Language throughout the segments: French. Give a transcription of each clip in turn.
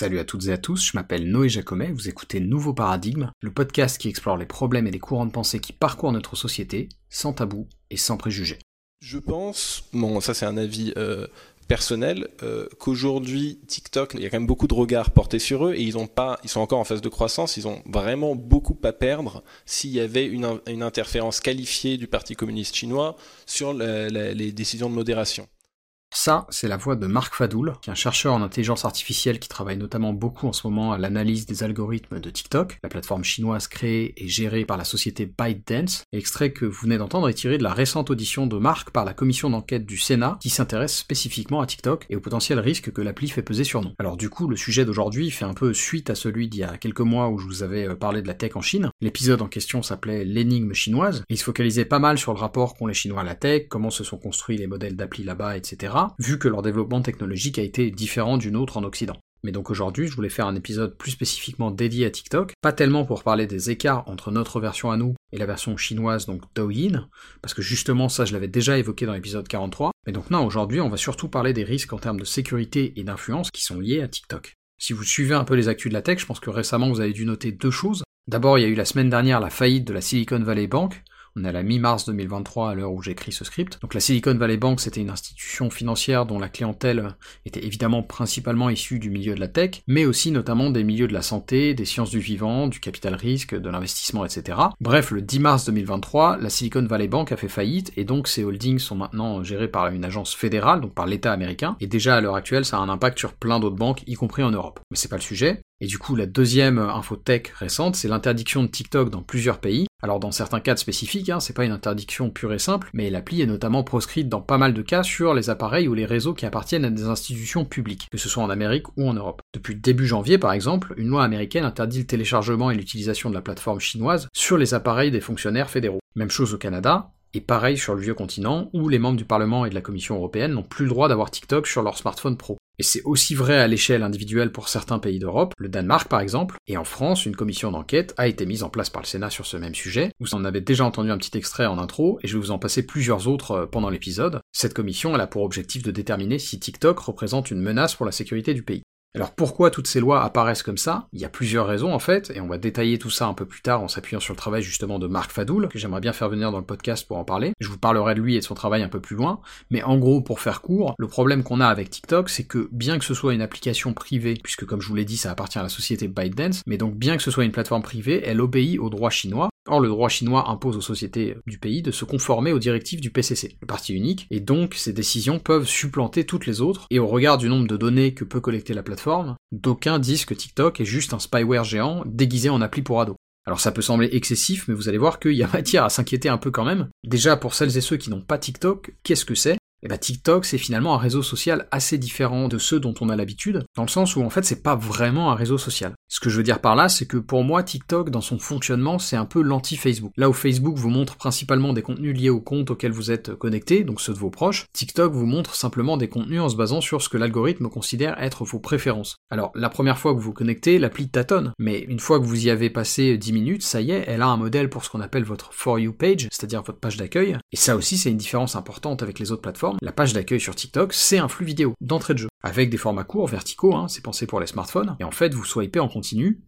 Salut à toutes et à tous, je m'appelle Noé Jacomet, vous écoutez Nouveau Paradigme, le podcast qui explore les problèmes et les courants de pensée qui parcourent notre société, sans tabou et sans préjugés. Je pense, bon ça c'est un avis euh, personnel, euh, qu'aujourd'hui TikTok, il y a quand même beaucoup de regards portés sur eux et ils ont pas, ils sont encore en phase de croissance, ils ont vraiment beaucoup à perdre s'il y avait une, interférence qualifiée du Parti communiste chinois sur les décisions de modération. Ça, c'est la voix de Marc Fadoul, qui est un chercheur en intelligence artificielle qui travaille notamment beaucoup en ce moment à l'analyse des algorithmes de TikTok, la plateforme chinoise créée et gérée par la société ByteDance. L'extrait que vous venez d'entendre est tiré de la récente audition de Marc par la commission d'enquête du Sénat qui s'intéresse spécifiquement à TikTok et au potentiel risque que l'appli fait peser sur nous. Alors du coup, le sujet d'aujourd'hui fait un peu suite à celui d'il y a quelques mois où je vous avais euh, parlé de la tech en Chine. L'épisode en question s'appelait L'énigme chinoise, il se focalisait pas mal sur le rapport qu'ont les Chinois à la tech, comment se sont construits les modèles d'appli là-bas, etc vu que leur développement technologique a été différent d'une autre en Occident. Mais donc aujourd'hui, je voulais faire un épisode plus spécifiquement dédié à TikTok, pas tellement pour parler des écarts entre notre version à nous et la version chinoise, donc Douyin, parce que justement ça je l'avais déjà évoqué dans l'épisode 43, mais donc non, aujourd'hui on va surtout parler des risques en termes de sécurité et d'influence qui sont liés à TikTok. Si vous suivez un peu les actus de la tech, je pense que récemment vous avez dû noter deux choses. D'abord, il y a eu la semaine dernière la faillite de la Silicon Valley Bank, on est à la mi-mars 2023 à l'heure où j'écris ce script. Donc la Silicon Valley Bank, c'était une institution financière dont la clientèle était évidemment principalement issue du milieu de la tech, mais aussi notamment des milieux de la santé, des sciences du vivant, du capital risque, de l'investissement, etc. Bref, le 10 mars 2023, la Silicon Valley Bank a fait faillite, et donc ces holdings sont maintenant gérés par une agence fédérale, donc par l'État américain, et déjà à l'heure actuelle, ça a un impact sur plein d'autres banques, y compris en Europe. Mais c'est pas le sujet. Et du coup, la deuxième info tech récente, c'est l'interdiction de TikTok dans plusieurs pays. Alors dans certains cas spécifiques, hein, c'est pas une interdiction pure et simple, mais l'appli est notamment proscrite dans pas mal de cas sur les appareils ou les réseaux qui appartiennent à des institutions publiques, que ce soit en Amérique ou en Europe. Depuis début janvier, par exemple, une loi américaine interdit le téléchargement et l'utilisation de la plateforme chinoise sur les appareils des fonctionnaires fédéraux. Même chose au Canada, et pareil sur le vieux continent, où les membres du Parlement et de la Commission européenne n'ont plus le droit d'avoir TikTok sur leur smartphone pro. Et c'est aussi vrai à l'échelle individuelle pour certains pays d'Europe, le Danemark par exemple, et en France, une commission d'enquête a été mise en place par le Sénat sur ce même sujet. Vous en avez déjà entendu un petit extrait en intro, et je vais vous en passer plusieurs autres euh, pendant l'épisode. Cette commission, elle a pour objectif de déterminer si TikTok représente une menace pour la sécurité du pays. Alors pourquoi toutes ces lois apparaissent comme ça? Il y a plusieurs raisons en fait, et on va détailler tout ça un peu plus tard en s'appuyant sur le travail justement de Marc Fadoul, que j'aimerais bien faire venir dans le podcast pour en parler. Je vous parlerai de lui et de son travail un peu plus loin, mais en gros, pour faire court, le problème qu'on a avec TikTok, c'est que bien que ce soit une application privée, puisque comme je vous l'ai dit, ça appartient à la société ByteDance, mais donc bien que ce soit une plateforme privée, elle obéit aux droits chinois, Or, le droit chinois impose aux sociétés du pays de se conformer aux directives du PCC, le parti unique, et donc ces décisions peuvent supplanter toutes les autres, et au regard du nombre de données que peut collecter la plateforme, d'aucuns disent que TikTok est juste un spyware géant déguisé en appli pour ados. Alors ça peut sembler excessif, mais vous allez voir qu'il y a matière à s'inquiéter un peu quand même. Déjà, pour celles et ceux qui n'ont pas TikTok, qu'est-ce que c'est? Eh bah TikTok c'est finalement un réseau social assez différent de ceux dont on a l'habitude, dans le sens où en fait c'est pas vraiment un réseau social. Ce que je veux dire par là, c'est que pour moi TikTok dans son fonctionnement c'est un peu l'anti-Facebook. Là où Facebook vous montre principalement des contenus liés au compte auquel vous êtes connecté, donc ceux de vos proches, TikTok vous montre simplement des contenus en se basant sur ce que l'algorithme considère être vos préférences. Alors la première fois que vous vous connectez, l'appli tâtonne, mais une fois que vous y avez passé 10 minutes, ça y est, elle a un modèle pour ce qu'on appelle votre For You page, c'est-à-dire votre page d'accueil, et ça aussi c'est une différence importante avec les autres plateformes. La page d'accueil sur TikTok, c'est un flux vidéo d'entrée de jeu, avec des formats courts, verticaux, hein, c'est pensé pour les smartphones, et en fait vous swipez en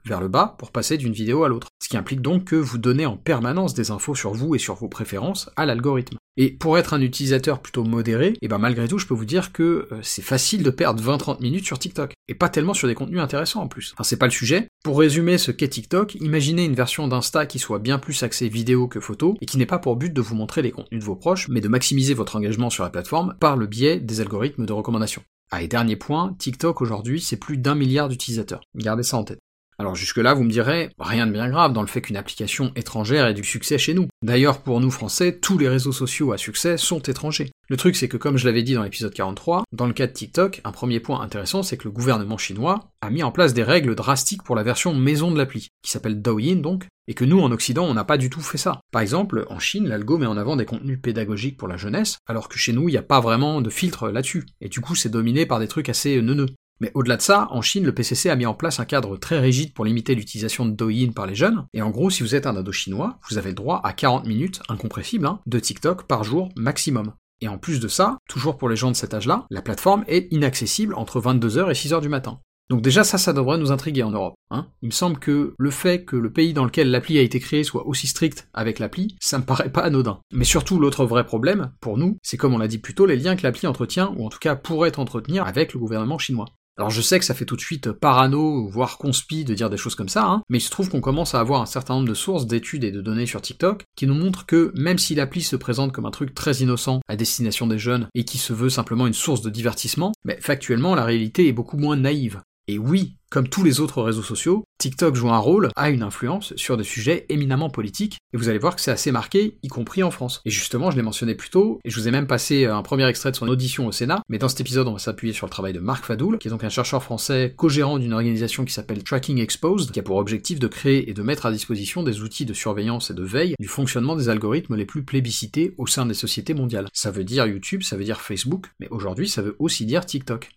vers le bas pour passer d'une vidéo à l'autre. Ce qui implique donc que vous donnez en permanence des infos sur vous et sur vos préférences à l'algorithme. Et pour être un utilisateur plutôt modéré, et eh ben malgré tout, je peux vous dire que euh, c'est facile de perdre 20-30 minutes sur TikTok. Et pas tellement sur des contenus intéressants en plus. Enfin, c'est pas le sujet. Pour résumer ce qu'est TikTok, imaginez une version d'Insta qui soit bien plus axée vidéo que photo, et qui n'ait pas pour but de vous montrer les contenus de vos proches, mais de maximiser votre engagement sur la plateforme par le biais des algorithmes de recommandation. Ah, et dernier point, TikTok aujourd'hui, c'est plus d'un milliard d'utilisateurs. Gardez ça en tête. Alors jusque-là, vous me direz, rien de bien grave dans le fait qu'une application étrangère ait du succès chez nous. D'ailleurs, pour nous Français, tous les réseaux sociaux à succès sont étrangers. Le truc, c'est que comme je l'avais dit dans l'épisode 43, dans le cas de TikTok, un premier point intéressant, c'est que le gouvernement chinois a mis en place des règles drastiques pour la version maison de l'appli, qui s'appelle Douyin donc, et que nous, en Occident, on n'a pas du tout fait ça. Par exemple, en Chine, l'algo met en avant des contenus pédagogiques pour la jeunesse, alors que chez nous, il n'y a pas vraiment de filtre là-dessus, et du coup, c'est dominé par des trucs assez neuneux. Mais au-delà de ça, en Chine, le PCC a mis en place un cadre très rigide pour limiter l'utilisation de Douyin par les jeunes, et en gros, si vous êtes un ado chinois, vous avez le droit à 40 minutes, incompressible, hein, de TikTok par jour maximum. Et en plus de ça, toujours pour les gens de cet âge-là, la plateforme est inaccessible entre 22h et 6h du matin. Donc déjà ça, ça devrait nous intriguer en Europe. Hein. Il me semble que le fait que le pays dans lequel l'appli a été créé soit aussi strict avec l'appli, ça me paraît pas anodin. Mais surtout l'autre vrai problème, pour nous, c'est comme on l'a dit plus tôt, les liens que l'appli entretient, ou en tout cas pourrait entretenir avec le gouvernement chinois. Alors je sais que ça fait tout de suite parano, voire conspi de dire des choses comme ça, hein, mais il se trouve qu'on commence à avoir un certain nombre de sources, d'études et de données sur TikTok qui nous montrent que même si l'appli se présente comme un truc très innocent à destination des jeunes et qui se veut simplement une source de divertissement, mais factuellement la réalité est beaucoup moins naïve. Et oui, comme tous les autres réseaux sociaux, TikTok joue un rôle, a une influence sur des sujets éminemment politiques, et vous allez voir que c'est assez marqué, y compris en France. Et justement, je l'ai mentionné plus tôt, et je vous ai même passé un premier extrait de son audition au Sénat, mais dans cet épisode, on va s'appuyer sur le travail de Marc Fadoul, qui est donc un chercheur français co-gérant d'une organisation qui s'appelle Tracking Exposed, qui a pour objectif de créer et de mettre à disposition des outils de surveillance et de veille du fonctionnement des algorithmes les plus plébiscités au sein des sociétés mondiales. Ça veut dire YouTube, ça veut dire Facebook, mais aujourd'hui, ça veut aussi dire TikTok.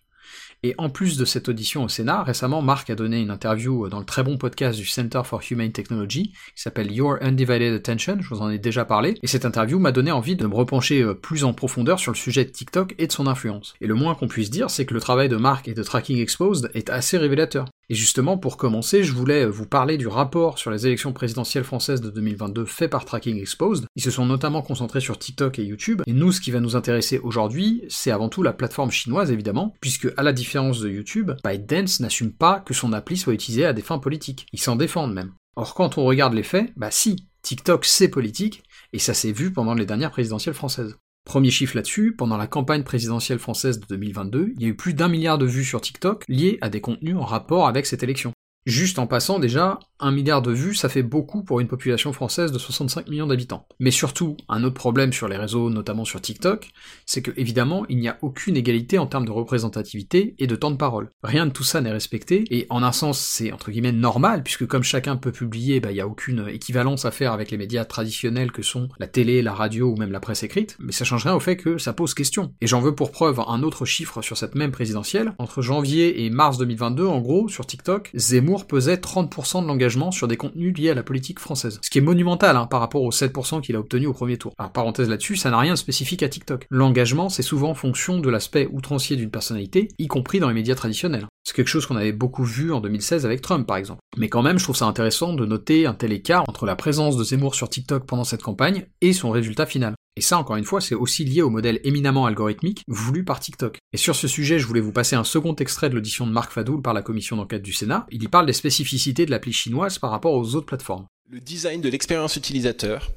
Et en plus de cette audition au Sénat, récemment, Marc a donné une interview dans le très bon podcast du Center for Humane Technology, qui s'appelle Your Undivided Attention, je vous en ai déjà parlé, et cette interview m'a donné envie de me repencher euh, plus en profondeur sur le sujet de TikTok et de son influence. Et le moins qu'on puisse dire, c'est que le travail de Marc et de Tracking Exposed est assez révélateur. Et justement, pour commencer, je voulais vous parler du rapport sur les élections présidentielles françaises de 2022 fait par Tracking Exposed. Ils se sont notamment concentrés sur TikTok et YouTube. Et nous, ce qui va nous intéresser aujourd'hui, c'est avant tout la plateforme chinoise, évidemment, puisque à la différence de YouTube, ByteDance n'assume pas que son appli soit utilisée à des fins politiques. Ils s'en défendent même. Or, quand on regarde les faits, bah si, TikTok c'est politique, et ça s'est vu pendant les dernières présidentielles françaises. Premier chiffre là-dessus, pendant la campagne présidentielle française de 2022, il y a eu plus d'un milliard de vues sur TikTok liées à des contenus en rapport avec cette élection. Juste en passant déjà, un milliard de vues, ça fait beaucoup pour une population française de 65 millions d'habitants. Mais surtout, un autre problème sur les réseaux, notamment sur TikTok, c'est que évidemment, il n'y a aucune égalité en termes de représentativité et de temps de parole. Rien de tout ça n'est respecté, et en un sens, c'est entre guillemets normal, puisque comme chacun peut publier, bah, il n'y a aucune équivalence à faire avec les médias traditionnels que sont la télé, la radio ou même la presse écrite, mais ça change rien au fait que ça pose question. Et j'en veux pour preuve un autre chiffre sur cette même présidentielle. Entre janvier et mars 2022, en gros, sur TikTok, Zemmour pesait 30% de l'engagement sur des contenus liés à la politique française. Ce qui est monumental hein, par rapport aux 7% qu'il a obtenu au premier tour. Alors parenthèse là-dessus, ça n'a rien de spécifique à TikTok. L'engagement, c'est souvent en fonction de l'aspect outrancier d'une personnalité, y compris dans les médias traditionnels. C'est quelque chose qu'on avait beaucoup vu en 2016 avec Trump par exemple. Mais quand même, je trouve ça intéressant de noter un tel écart entre la présence de Zemmour sur TikTok pendant cette campagne et son résultat final. Et ça, encore une fois, c'est aussi lié au modèle éminemment algorithmique voulu par TikTok. Et sur ce sujet, je voulais vous passer un second extrait de l'audition de Marc Fadoul par la commission d'enquête du Sénat. Il y parle des spécificités de l'appli chinoise par rapport aux autres plateformes. Le design de l'expérience utilisateur,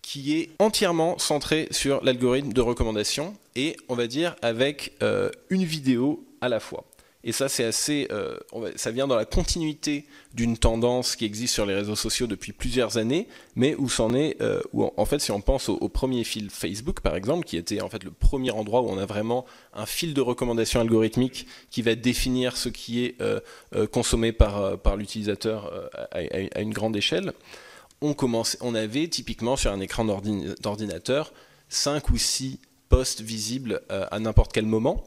qui est entièrement centré sur l'algorithme de recommandation, et on va dire avec euh, une vidéo à la fois. Et ça, c'est assez, euh, ça vient dans la continuité d'une tendance qui existe sur les réseaux sociaux depuis plusieurs années, mais où c'en est, euh, en fait, si on pense au, premier fil Facebook, par exemple, qui était en fait le premier endroit où on a vraiment un fil de recommandation algorithmique qui va définir ce qui est euh, consommé par, par l'utilisateur à, à, une grande échelle, on, commence, on avait typiquement sur un écran d'ordinateur 5 ou 6 posts visibles à n'importe quel moment.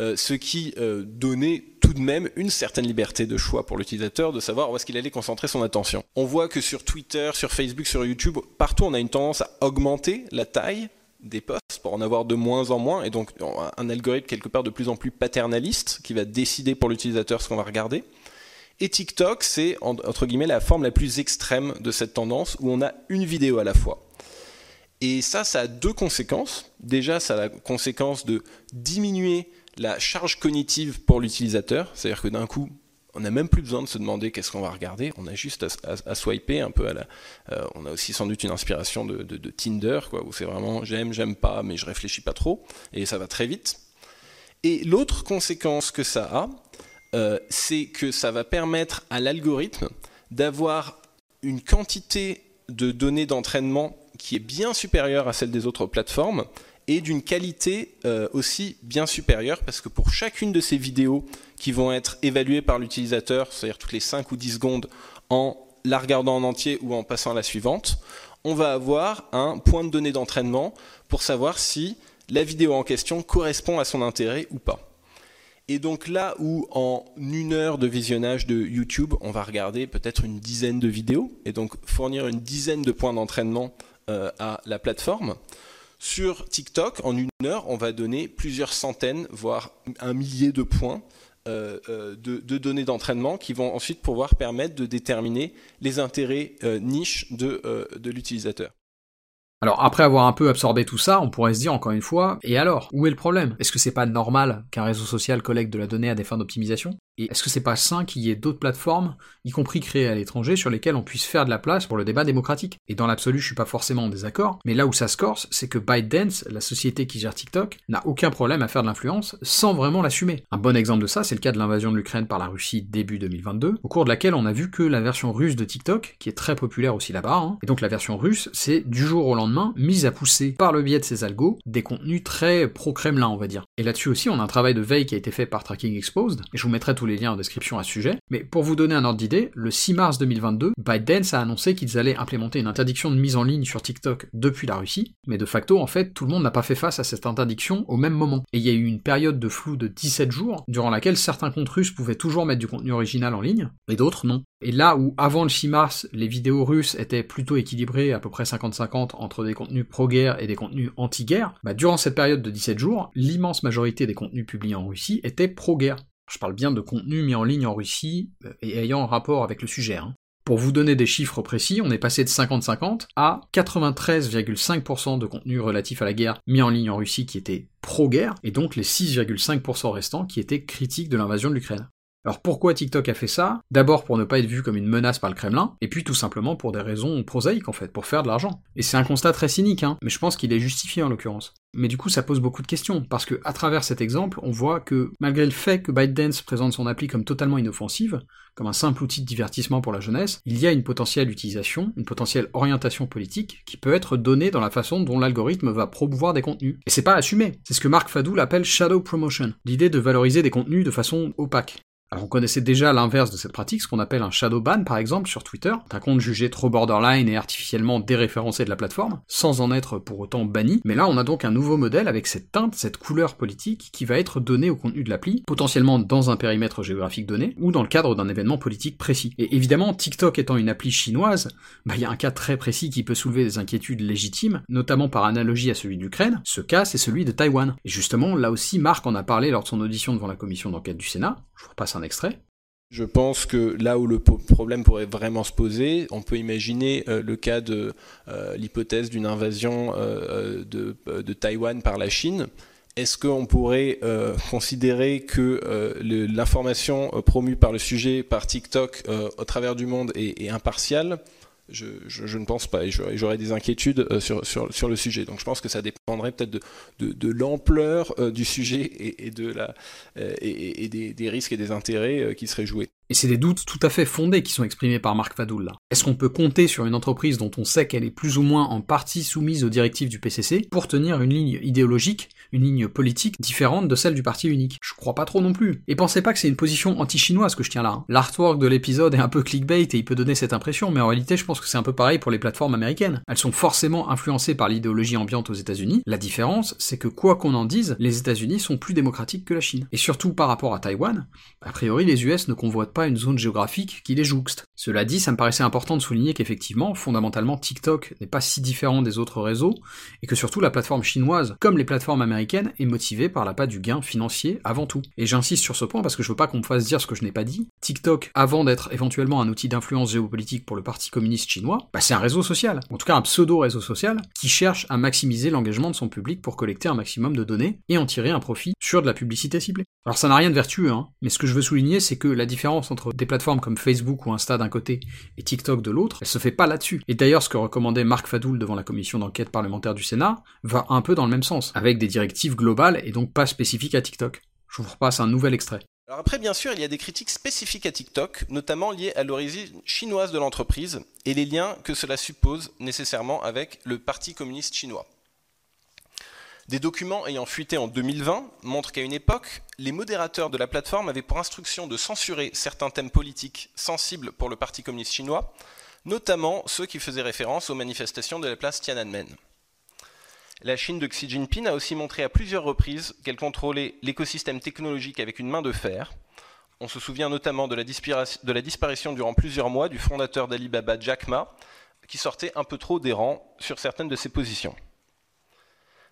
Euh, ce qui euh, donnait tout de même une certaine liberté de choix pour l'utilisateur de savoir où est-ce qu'il allait concentrer son attention. On voit que sur Twitter, sur Facebook, sur YouTube, partout on a une tendance à augmenter la taille des posts pour en avoir de moins en moins, et donc un algorithme quelque part de plus en plus paternaliste qui va décider pour l'utilisateur ce qu'on va regarder. Et TikTok, c'est entre guillemets la forme la plus extrême de cette tendance où on a une vidéo à la fois. Et ça, ça a deux conséquences. Déjà, ça a la conséquence de diminuer la charge cognitive pour l'utilisateur, c'est-à-dire que d'un coup, on n'a même plus besoin de se demander qu'est-ce qu'on va regarder, on a juste à, swiper un peu à la. Euh, on a aussi sans doute une inspiration de, Tinder, quoi, où c'est vraiment j'aime, j'aime pas, mais je réfléchis pas trop, et ça va très vite. Et l'autre conséquence que ça a, euh, c'est que ça va permettre à l'algorithme d'avoir une quantité de données d'entraînement qui est bien supérieure à celle des autres plateformes et d'une qualité euh, aussi bien supérieure parce que pour chacune de ces vidéos qui vont être évaluées par l'utilisateur, c'est-à-dire toutes les 5 ou 10 secondes en la regardant en entier ou en passant à la suivante, on va avoir un point de données d'entraînement pour savoir si la vidéo en question correspond à son intérêt ou pas. Et donc là où en une heure de visionnage de YouTube, on va regarder peut-être une dizaine de vidéos et donc fournir une dizaine de points d'entraînement euh, à la plateforme, sur TikTok, en une heure, on va donner plusieurs centaines, voire un millier de points de, de, données d'entraînement qui vont ensuite pouvoir permettre de déterminer les intérêts niches de, de l'utilisateur. Alors après avoir un peu absorbé tout ça, on pourrait se dire encore une fois, et alors, où est le problème? Est-ce que c'est pas normal qu'un réseau social collecte de la donnée à des fins d'optimisation? Et est-ce que c'est pas sain qu'il y ait d'autres plateformes, y compris créées à l'étranger, sur lesquelles on puisse faire de la place pour le débat démocratique? Et dans l'absolu, je suis pas forcément en désaccord, mais là où ça se corse, c'est que ByteDance, la société qui gère TikTok, n'a aucun problème à faire de l'influence sans vraiment l'assumer. Un bon exemple de ça, c'est le cas de l'invasion de l'Ukraine par la Russie début 2022, au cours de laquelle on a vu que la version russe de TikTok, qui est très populaire aussi là-bas, hein, et donc la version russe, c'est du jour au lendemain mise à pousser par le biais de ses algos des contenus très pro-Kremlin, on va dire. Et là-dessus aussi, on a un travail de veille qui a été fait par Tracking Exposed, et je vous mettrai tous les liens en description à sujet, mais pour vous donner un ordre d'idée, le 6 mars 2022, ByteDance a annoncé qu'ils allaient implémenter une interdiction de mise en ligne sur TikTok depuis la Russie, mais de facto, en fait, tout le monde n'a pas fait face à cette interdiction au même moment. Et il y a eu une période de flou de 17 jours, durant laquelle certains comptes russes pouvaient toujours mettre du contenu original en ligne, et d'autres non. Et là où avant le 6 mars, les vidéos russes étaient plutôt équilibrées, à peu près 50-50, entre des contenus pro-guerre et des contenus anti-guerre, bah durant cette période de 17 jours, l'immense majorité des contenus publiés en Russie étaient pro-guerre. Je parle bien de contenu mis en ligne en Russie euh, et ayant rapport avec le sujet. Hein. Pour vous donner des chiffres précis, on est passé de 50-50 à 93,5% de contenu relatif à la guerre mis en ligne en Russie qui était pro-guerre, et donc les 6,5% restants qui étaient critiques de l'invasion de l'Ukraine. Alors pourquoi TikTok a fait ça? D'abord pour ne pas être vu comme une menace par le Kremlin, et puis tout simplement pour des raisons prosaïques en fait, pour faire de l'argent. Et c'est un constat très cynique, hein, mais je pense qu'il est justifié en l'occurrence. Mais du coup ça pose beaucoup de questions, parce que à travers cet exemple, on voit que malgré le fait que ByteDance présente son appli comme totalement inoffensive, comme un simple outil de divertissement pour la jeunesse, il y a une potentielle utilisation, une potentielle orientation politique qui peut être donnée dans la façon dont l'algorithme va promouvoir des contenus. Et c'est pas assumé. C'est ce que Marc Fadoul appelle shadow promotion, l'idée de valoriser des contenus de façon opaque. Alors on connaissait déjà l'inverse de cette pratique, ce qu'on appelle un shadow ban par exemple sur Twitter, un compte jugé trop borderline et artificiellement déréférencé de la plateforme, sans en être pour autant banni, mais là on a donc un nouveau modèle avec cette teinte, cette couleur politique qui va être donnée au contenu de l'appli, potentiellement dans un périmètre géographique donné, ou dans le cadre d'un événement politique précis. Et évidemment, TikTok étant une appli chinoise, bah il y a un cas très précis qui peut soulever des inquiétudes légitimes, notamment par analogie à celui d'Ukraine, ce cas c'est celui de Taïwan. Et justement, là aussi Marc en a parlé lors de son audition devant la commission d'enquête du Sénat, je vous repasse extrait. Je pense que là où le problème pourrait vraiment se poser, on peut imaginer euh, le cas de euh, l'hypothèse d'une invasion euh, de, Taïwan par la Chine. Est-ce qu'on pourrait considérer que l'information promue par le sujet, par TikTok, au travers du monde est impartiale? Je, ne pense pas, et j'aurais des inquiétudes euh, sur, sur, sur, le sujet. Donc je pense que ça dépendrait peut-être de, de, l'ampleur euh, du sujet et, de la, euh, et, des, des, risques et des intérêts qui seraient joués. Et c'est des doutes tout à fait fondés qui sont exprimés par Marc Fadoul. Est-ce qu'on peut compter sur une entreprise dont on sait qu'elle est plus ou moins en partie soumise aux directives du PCC pour tenir une ligne idéologique, une ligne politique différente de celle du parti unique Je crois pas trop non plus. Et pensez pas que c'est une position anti-chinoise que je tiens là. Hein. L'artwork de l'épisode est un peu clickbait et il peut donner cette impression, mais en réalité je pense que c'est un peu pareil pour les plateformes américaines. Elles sont forcément influencées par l'idéologie ambiante aux États-Unis. La différence, c'est que quoi qu'on en dise, les États-Unis sont plus démocratiques que la Chine. Et surtout par rapport à Taïwan, a priori les US ne convoitent pas une zone géographique qui les jouxte. Cela dit, ça me paraissait important de souligner qu'effectivement, fondamentalement, TikTok n'est pas si différent des autres réseaux, et que surtout la plateforme chinoise, comme les plateformes américaines, est motivée par l'appât du gain financier avant tout. Et j'insiste sur ce point parce que je veux pas qu'on me fasse dire ce que je n'ai pas dit. TikTok, avant d'être éventuellement un outil d'influence géopolitique pour le Parti communiste chinois, bah c'est un réseau social, en tout cas un pseudo-réseau social, qui cherche à maximiser l'engagement de son public pour collecter un maximum de données et en tirer un profit sur de la publicité ciblée. Alors ça n'a rien de vertueux, hein, mais ce que je veux souligner, c'est que la différence entre des plateformes comme Facebook ou Insta d'un côté et TikTok de l'autre, elle se fait pas là-dessus. Et d'ailleurs, ce que recommandait Marc Fadoul devant la commission d'enquête parlementaire du Sénat va un peu dans le même sens, avec des directives globales et donc pas spécifiques à TikTok. Je vous repasse un nouvel extrait. Alors après, bien sûr, il y a des critiques spécifiques à TikTok, notamment liées à l'origine chinoise de l'entreprise et les liens que cela suppose nécessairement avec le Parti communiste chinois. Des documents ayant fuité en 2020 montrent qu'à une époque, les modérateurs de la plateforme avaient pour instruction de censurer certains thèmes politiques sensibles pour le Parti communiste chinois, notamment ceux qui faisaient référence aux manifestations de la place Tiananmen. La Chine de Xi Jinping a aussi montré à plusieurs reprises qu'elle contrôlait l'écosystème technologique avec une main de fer. On se souvient notamment de la, disparition durant plusieurs mois du fondateur d'Alibaba, Jack Ma, qui sortait un peu trop des rangs sur certaines de ses positions.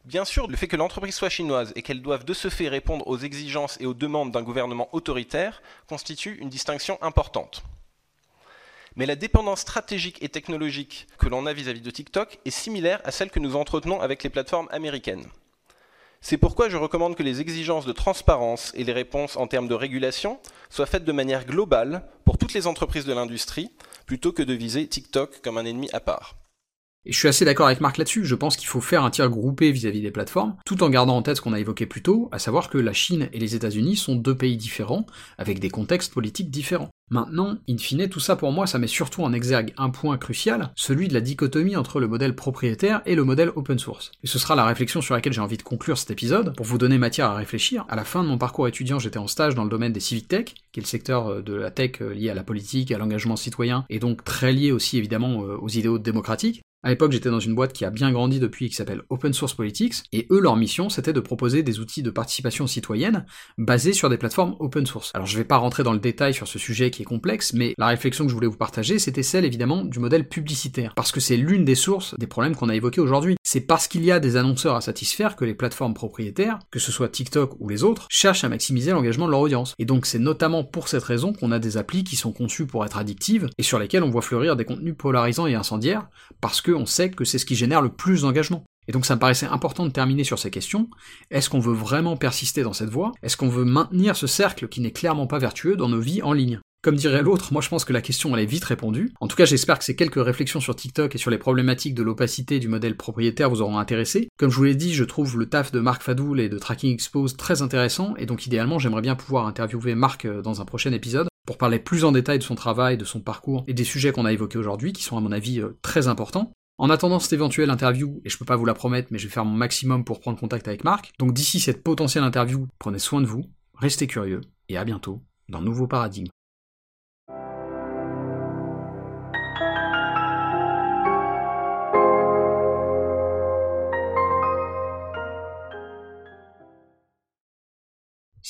Bien sûr, le fait que l'entreprise soit chinoise et qu'elle doive de ce fait répondre aux exigences et aux demandes d'un gouvernement autoritaire constitue une distinction importante. Mais la dépendance stratégique et technologique que l'on a vis-à-vis de TikTok est similaire à celle que nous entretenons avec les plateformes américaines. C'est pourquoi je recommande que les exigences de transparence et les réponses en termes de régulation soient faites de manière globale pour toutes les entreprises de l'industrie, plutôt que de viser TikTok comme un ennemi à part. Et je suis assez d'accord avec Marc là-dessus, je pense qu'il faut faire un tir groupé vis-à-vis des plateformes, tout en gardant en tête ce qu'on a évoqué plus tôt, à savoir que la Chine et les États-Unis sont deux pays différents, avec des contextes politiques différents. Maintenant, in fine, tout ça pour moi, ça met surtout en exergue un point crucial, celui de la dichotomie entre le modèle propriétaire et le modèle open source. Et ce sera la réflexion sur laquelle j'ai envie de conclure cet épisode, pour vous donner matière à réfléchir. À la fin de mon parcours étudiant, j'étais en stage dans le domaine des civic tech, qui est le secteur euh, de la tech euh, lié à la politique, à l'engagement citoyen, et donc très lié aussi évidemment euh, aux idéaux démocratiques. À l'époque, j'étais dans une boîte qui a bien grandi depuis, qui s'appelle Open Source Politics, et eux, leur mission, c'était de proposer des outils de participation citoyenne basés sur des plateformes open source. Alors, je vais pas rentrer dans le détail sur ce sujet qui est complexe, mais la réflexion que je voulais vous partager, c'était celle, évidemment, du modèle publicitaire. Parce que c'est l'une des sources des problèmes qu'on a évoqués aujourd'hui. C'est parce qu'il y a des annonceurs à satisfaire que les plateformes propriétaires, que ce soit TikTok ou les autres, cherchent à maximiser l'engagement de leur audience. Et donc, c'est notamment pour cette raison qu'on a des applis qui sont conçues pour être addictives, et sur lesquelles on voit fleurir des contenus polarisants et incendiaires, parce qu'on sait que c'est ce qui génère le plus d'engagement. Et donc ça me paraissait important de terminer sur ces questions. Est-ce qu'on veut vraiment persister dans cette voie? Est-ce qu'on veut maintenir ce cercle qui n'est clairement pas vertueux dans nos vies en ligne? Comme dirait l'autre, moi je pense que la question elle est vite répondue. En tout cas, j'espère que ces quelques réflexions sur TikTok et sur les problématiques de l'opacité du modèle propriétaire vous auront intéressé. Comme je vous l'ai dit, je trouve le taf de Marc Fadoul et de Tracking Expose très intéressant, et donc idéalement j'aimerais bien pouvoir interviewer Marc euh, dans un prochain épisode pour parler plus en détail de son travail, de son parcours et des sujets qu'on a évoqués aujourd'hui, qui sont à mon avis euh, très importants. En attendant cette éventuelle interview, et je peux pas vous la promettre, mais je vais faire mon maximum pour prendre contact avec Marc, donc d'ici cette potentielle interview, prenez soin de vous, restez curieux, et à bientôt dans Nouveau Paradigme.